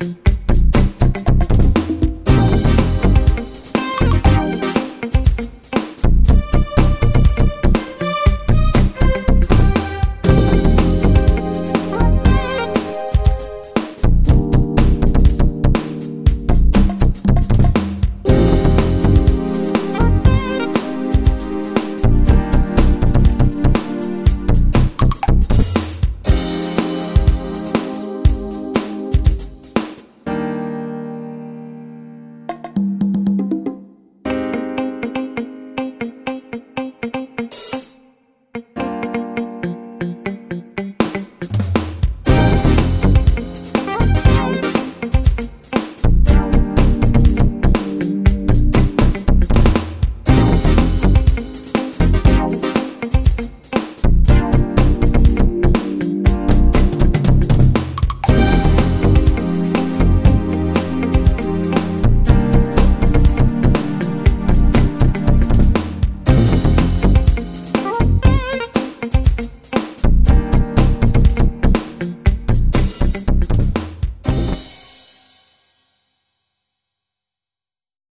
Bye.